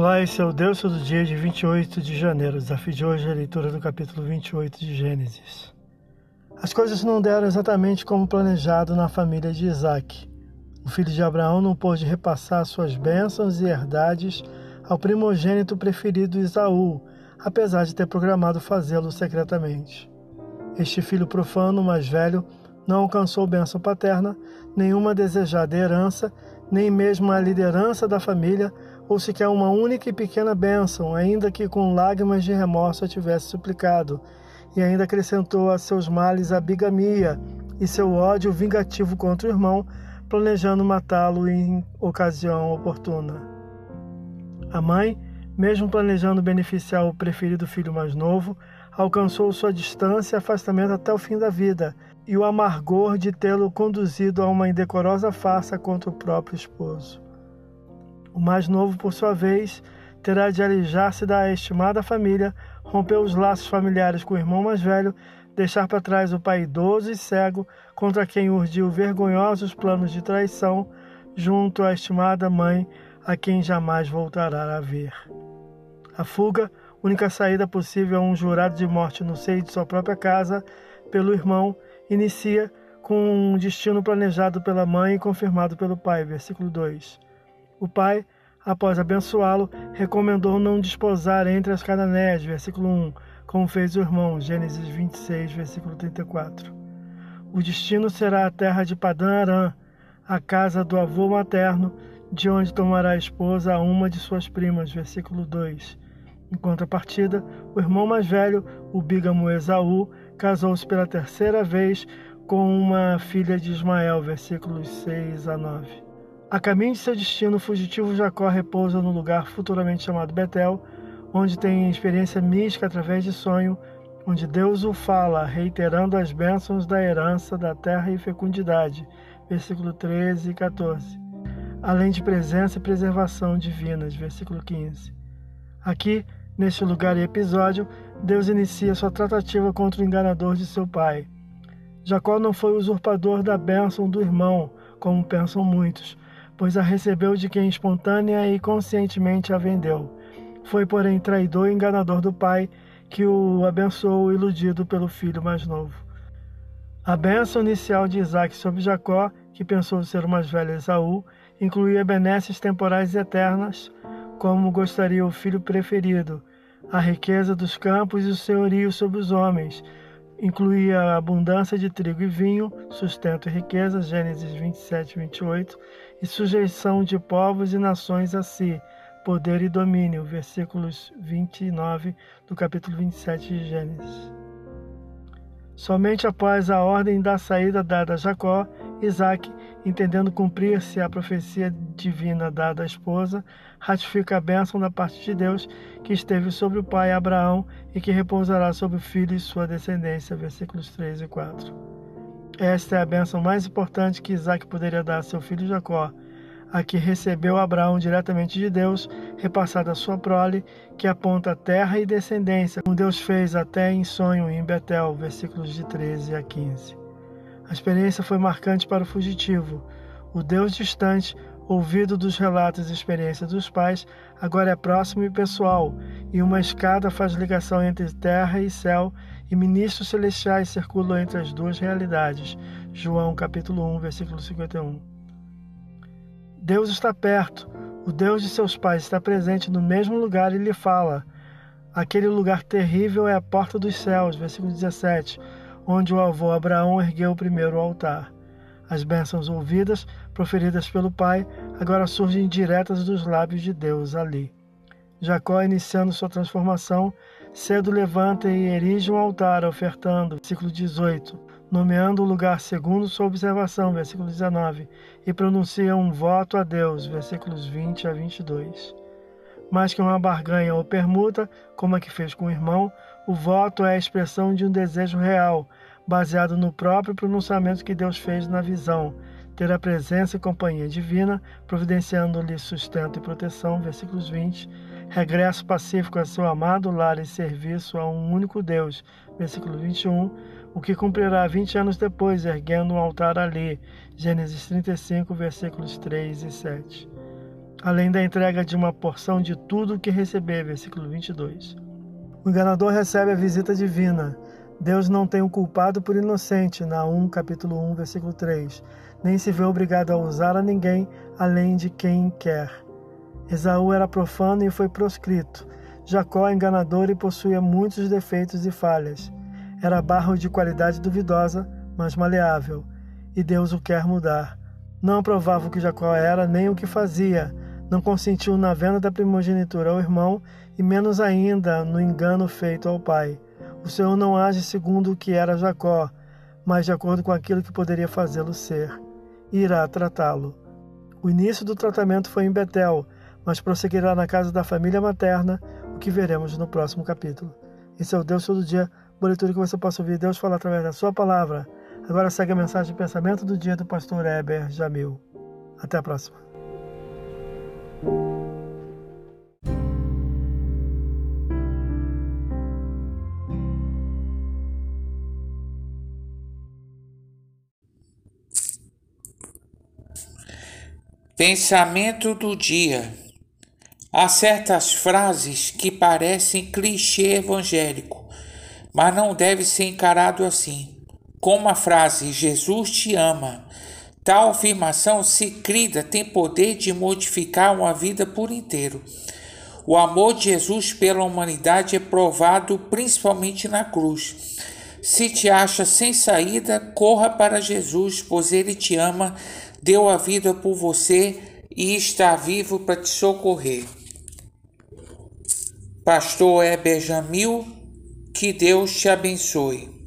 Olá, esse é o Deus do dia de 28 de janeiro. O desafio de hoje é a leitura do capítulo 28 de Gênesis. As coisas não deram exatamente como planejado na família de Isaac. O filho de Abraão não pôde repassar suas bênçãos e herdades ao primogênito preferido Isaú, apesar de ter programado fazê-lo secretamente. Este filho profano, mais velho, não alcançou bênção paterna, nenhuma desejada herança, nem mesmo a liderança da família, ou sequer uma única e pequena bênção, ainda que com lágrimas de remorso a tivesse suplicado, e ainda acrescentou a seus males a bigamia e seu ódio vingativo contra o irmão, planejando matá-lo em ocasião oportuna. A mãe, mesmo planejando beneficiar o preferido filho mais novo, alcançou sua distância e afastamento até o fim da vida, e o amargor de tê-lo conduzido a uma indecorosa farsa contra o próprio esposo. O mais novo, por sua vez, terá de alijar-se da estimada família, romper os laços familiares com o irmão mais velho, deixar para trás o pai idoso e cego, contra quem urdiu vergonhosos planos de traição, junto à estimada mãe, a quem jamais voltará a ver. A fuga, única saída possível a um jurado de morte no seio de sua própria casa, pelo irmão, inicia com um destino planejado pela mãe e confirmado pelo pai. Versículo 2. O pai, após abençoá-lo, recomendou não desposar entre as cananeias, versículo 1, como fez o irmão, Gênesis 26, versículo 34. O destino será a terra de Padã Arã, a casa do avô materno, de onde tomará a esposa a uma de suas primas, versículo 2. Em contrapartida, o irmão mais velho, o bígamo Esaú, casou-se pela terceira vez com uma filha de Ismael, versículos 6 a 9. A caminho de seu destino, o fugitivo Jacó repousa no lugar futuramente chamado Betel, onde tem experiência mística através de sonho, onde Deus o fala, reiterando as bênçãos da herança da terra e fecundidade. Versículo 13 e 14. Além de presença e preservação divinas. Versículo 15. Aqui, neste lugar e episódio, Deus inicia sua tratativa contra o enganador de seu pai. Jacó não foi usurpador da bênção do irmão, como pensam muitos, pois a recebeu de quem espontânea e conscientemente a vendeu. Foi, porém, traidor e enganador do pai, que o abençoou iludido pelo filho mais novo. A bênção inicial de Isaac sobre Jacó, que pensou ser o mais velho Esaú, incluía benesses temporais e eternas, como gostaria o filho preferido, a riqueza dos campos e o senhorio sobre os homens, incluía a abundância de trigo e vinho, sustento e riqueza, Gênesis 27, 28, e sujeição de povos e nações a si, poder e domínio, versículos 29 do capítulo 27 de Gênesis. Somente após a ordem da saída dada a Jacó, Isaac, entendendo cumprir-se a profecia divina dada à esposa, ratifica a bênção da parte de Deus que esteve sobre o pai Abraão e que repousará sobre o filho e sua descendência. Versículos 3 e 4. Esta é a bênção mais importante que Isaac poderia dar a seu filho Jacó, a que recebeu Abraão diretamente de Deus, repassada a sua prole, que aponta terra e descendência, como Deus fez até em sonho em Betel, versículos de 13 a 15. A experiência foi marcante para o fugitivo. O Deus distante, ouvido dos relatos e experiências dos pais, agora é próximo e pessoal, e uma escada faz ligação entre terra e céu, e ministros celestiais circulam entre as duas realidades. João capítulo 1, versículo 51. Deus está perto. O Deus de seus pais está presente no mesmo lugar e lhe fala. Aquele lugar terrível é a porta dos céus, versículo 17 onde o avô Abraão ergueu o primeiro altar. As bênçãos ouvidas, proferidas pelo pai, agora surgem diretas dos lábios de Deus ali. Jacó, iniciando sua transformação, cedo levanta e erige um altar, ofertando, versículo 18, nomeando o lugar segundo sua observação, versículo 19, e pronuncia um voto a Deus, versículos 20 a 22 mais que uma barganha ou permuta, como a que fez com o irmão, o voto é a expressão de um desejo real, baseado no próprio pronunciamento que Deus fez na visão, ter a presença e companhia divina, providenciando-lhe sustento e proteção, versículos 20, regresso pacífico a seu amado lar e serviço a um único Deus, versículo 21, o que cumprirá 20 anos depois, erguendo um altar ali, Gênesis 35, versículos 3 e 7. além da entrega de uma porção de tudo o que receber, versículo 22. O enganador recebe a visita divina. Deus não tem o culpado por inocente, na 1, capítulo 1, versículo 3, nem se vê obrigado a usar a ninguém além de quem quer. Esaú era profano e foi proscrito. Jacó é enganador e possuía muitos defeitos e falhas. Era barro de qualidade duvidosa, mas maleável, e Deus o quer mudar. Não aprovava o que Jacó era nem o que fazia, não consentiu na venda da primogenitura ao irmão e menos ainda no engano feito ao pai. O Senhor não age segundo o que era Jacó, mas de acordo com aquilo que poderia fazê-lo ser. E irá tratá-lo. O início do tratamento foi em Betel, mas prosseguirá na casa da família materna, o que veremos no próximo capítulo. Esse é o Deus Todo Dia, boletim que você possa ouvir Deus falar através da sua palavra. Agora segue a mensagem de pensamento do dia do pastor Heber Jamil. Até a próxima. Pensamento do dia. Há certas frases que parecem clichê evangélico, mas não deve ser encarado assim. Como a frase Jesus te ama. Tal afirmação, se crida, tem poder de modificar uma vida por inteiro. O amor de Jesus pela humanidade é provado principalmente na cruz. Se te acha sem saída, corra para Jesus, pois ele te ama deu a vida por você e está vivo para te socorrer. Pastor Heber Jamil, que Deus te abençoe.